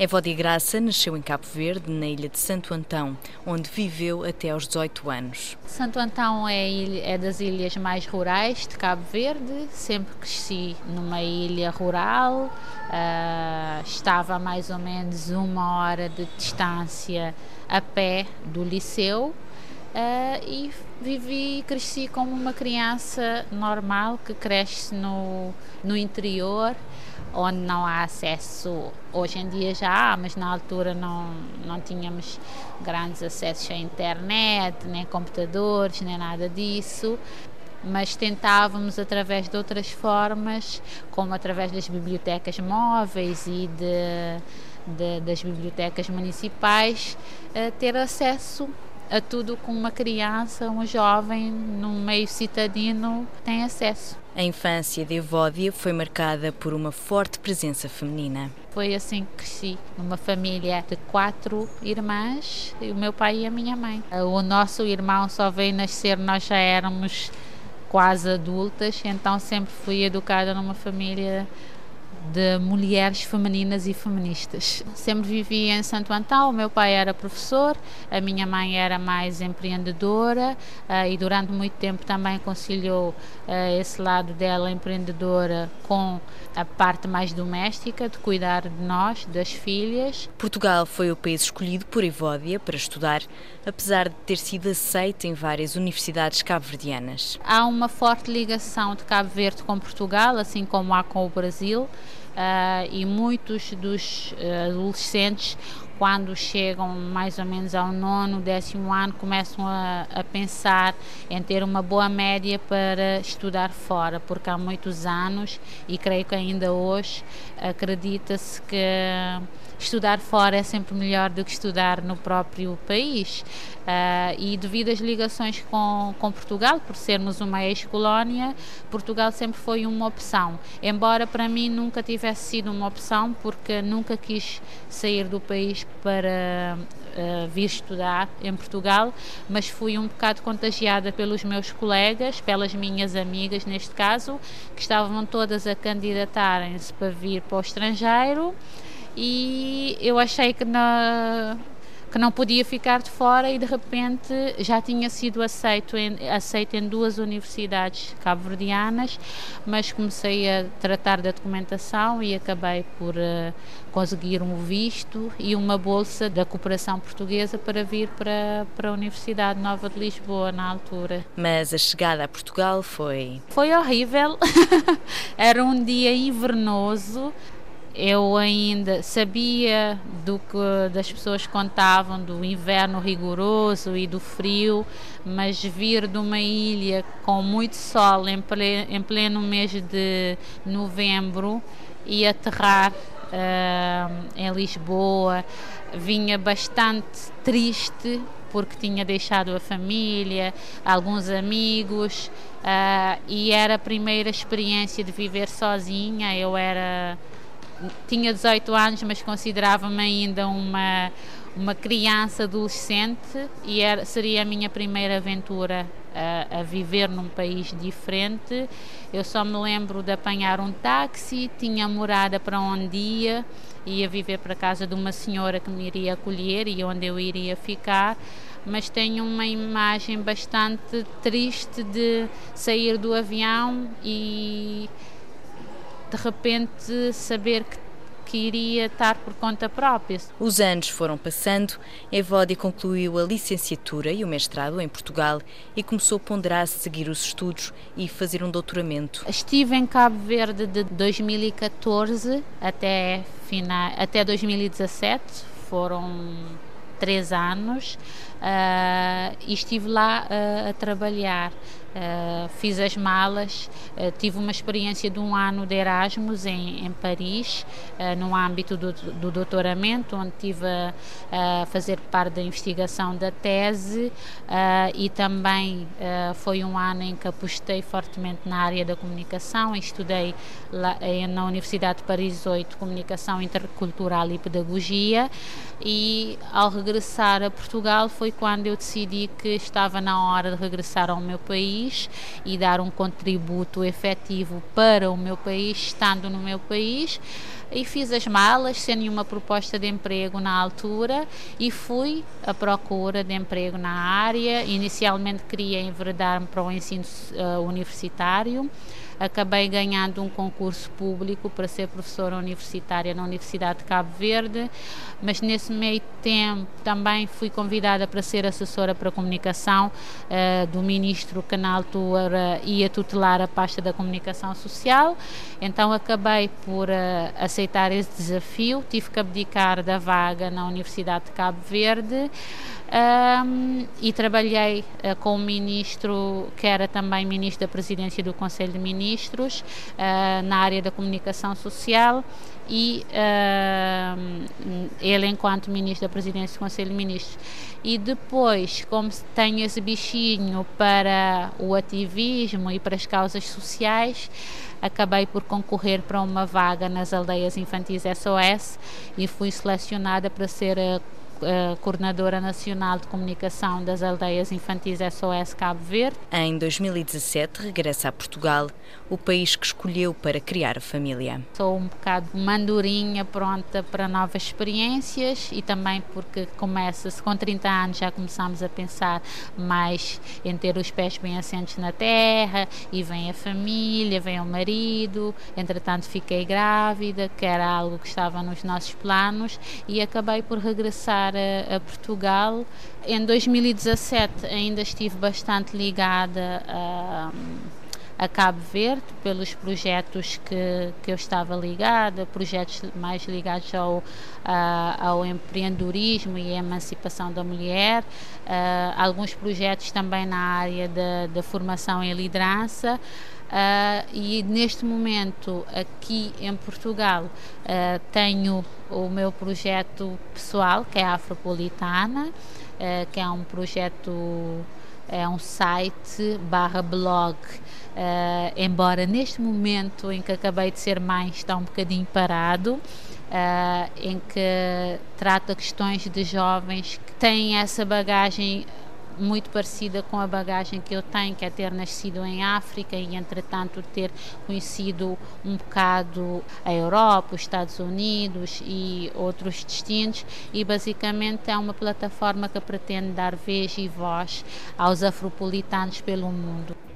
Evódia Graça nasceu em Cabo Verde, na ilha de Santo Antão, onde viveu até aos 18 anos. Santo Antão é, ilha, é das ilhas mais rurais de Cabo Verde, sempre cresci numa ilha rural, uh, estava a mais ou menos uma hora de distância a pé do liceu. Uh, e vivi e cresci como uma criança normal que cresce no, no interior, onde não há acesso. Hoje em dia já há, mas na altura não, não tínhamos grandes acessos à internet, nem computadores, nem nada disso mas tentávamos através de outras formas, como através das bibliotecas móveis e de, de das bibliotecas municipais, uh, ter acesso a tudo que uma criança, um jovem, num meio citadino tem acesso. A infância de Evódia foi marcada por uma forte presença feminina. Foi assim que cresci, numa família de quatro irmãs, o meu pai e a minha mãe. O nosso irmão só veio nascer, nós já éramos quase adultas, então sempre fui educada numa família de mulheres femininas e feministas. Sempre vivi em Santo Antão, o meu pai era professor, a minha mãe era mais empreendedora uh, e durante muito tempo também conciliou uh, esse lado dela empreendedora com a parte mais doméstica, de cuidar de nós, das filhas. Portugal foi o país escolhido por Evódia para estudar, apesar de ter sido aceita em várias universidades cabo-verdianas. Há uma forte ligação de Cabo Verde com Portugal, assim como há com o Brasil. Uh, e muitos dos uh, adolescentes, quando chegam mais ou menos ao nono, décimo ano, começam a, a pensar em ter uma boa média para estudar fora, porque há muitos anos, e creio que ainda hoje, acredita-se que estudar fora é sempre melhor do que estudar no próprio país. Uh, e devido às ligações com, com Portugal, por sermos uma ex-colónia, Portugal sempre foi uma opção. Embora para mim nunca tivesse sido uma opção, porque nunca quis sair do país para uh, vir estudar em Portugal, mas fui um bocado contagiada pelos meus colegas, pelas minhas amigas neste caso, que estavam todas a candidatarem-se para vir para o estrangeiro. E eu achei que na que não podia ficar de fora e de repente já tinha sido aceito em, aceito em duas universidades cabo-verdianas, mas comecei a tratar da documentação e acabei por uh, conseguir um visto e uma bolsa da cooperação portuguesa para vir para, para a Universidade Nova de Lisboa na altura. Mas a chegada a Portugal foi... Foi horrível, era um dia invernoso, eu ainda sabia do que das pessoas contavam do inverno rigoroso e do frio, mas vir de uma ilha com muito sol em pleno, em pleno mês de novembro e aterrar uh, em Lisboa, vinha bastante triste porque tinha deixado a família, alguns amigos uh, e era a primeira experiência de viver sozinha. Eu era tinha 18 anos, mas considerava-me ainda uma, uma criança adolescente e era, seria a minha primeira aventura a, a, viver num país diferente. Eu só me lembro de apanhar um táxi, tinha morada para onde ia, ia viver para a casa de uma senhora que me iria acolher e onde eu iria ficar. Mas tenho uma imagem bastante triste de sair do avião e de repente saber que que iria estar por conta própria. Os anos foram passando, Evódia concluiu a licenciatura e o mestrado em Portugal e começou a ponderar seguir os estudos e fazer um doutoramento. Estive em Cabo Verde de 2014 até, final, até 2017, foram três anos uh, e estive lá uh, a trabalhar. Uh, fiz as malas, uh, tive uma experiência de um ano de Erasmus em, em Paris, uh, no âmbito do, do doutoramento, onde estive a, a, fazer parte da investigação da tese e também foi um ano em que apostei fortemente na área da comunicação, estudei lá, na Universidade de Paris 8 Comunicação Intercultural e Pedagogia. E ao regressar a Portugal foi quando eu decidi que estava na hora de regressar ao meu país país e dar um contributo efetivo para o meu país, estando no meu país. E fiz as malas sem nenhuma proposta de emprego na altura e fui à procura de emprego na área. Inicialmente queria enveredar-me para o ensino uh, universitário acabei ganhando um concurso público para ser professora universitária na Universidade de Cabo Verde, mas nesse meio tempo também fui convidada para ser assessora para comunicação uh, do ministro que na altura ia tutelar a pasta da comunicação social, então acabei por uh, aceitar esse desafio, tive que abdicar da vaga na Universidade de Cabo Verde um, e trabalhei uh, com o ministro, que era também ministro da Presidência do Conselho de Ministros, uh, na área da comunicação social e uh, ele enquanto ministro da Presidência do Conselho de Ministros. E depois, como tenho esse bichinho para o ativismo e para as causas sociais, acabei por concorrer para uma vaga nas aldeias infantis SOS e fui selecionada para ser uh, coordenadora nacional de comunicação das aldeias infantis SOS Cabo Verde. Em 2017 regressa a Portugal, o país que escolheu para criar a família. Sou um bocado mandurinha pronta para novas experiências e também porque começa-se com 30 anos já começamos a pensar mais em ter os pés bem assentes na terra e vem a família, vem o marido, entretanto fiquei grávida, que era algo que estava nos nossos planos e acabei por regressar a, a, Portugal. Em 2017 ainda estive bastante ligada a, a Cabo Verde pelos projetos que, que eu estava ligada, projetos mais ligados ao, ao empreendedorismo e emancipação da mulher, alguns projetos também na área da, da formação em liderança. Uh, e neste momento aqui em Portugal uh, tenho o meu projeto pessoal que é a Afropolitana, uh, que é um projeto, é um site barra blog. embora neste momento em que acabei de ser mãe está um bocadinho parado, em que trata questões de jovens que têm essa bagagem muito parecida com a bagagem que eu tenho, que é ter nascido em África e, entretanto, ter conhecido um bocado a Europa, os Estados Unidos e outros destinos. E, basicamente, é uma plataforma que pretende dar vez e voz aos afropolitanos pelo mundo.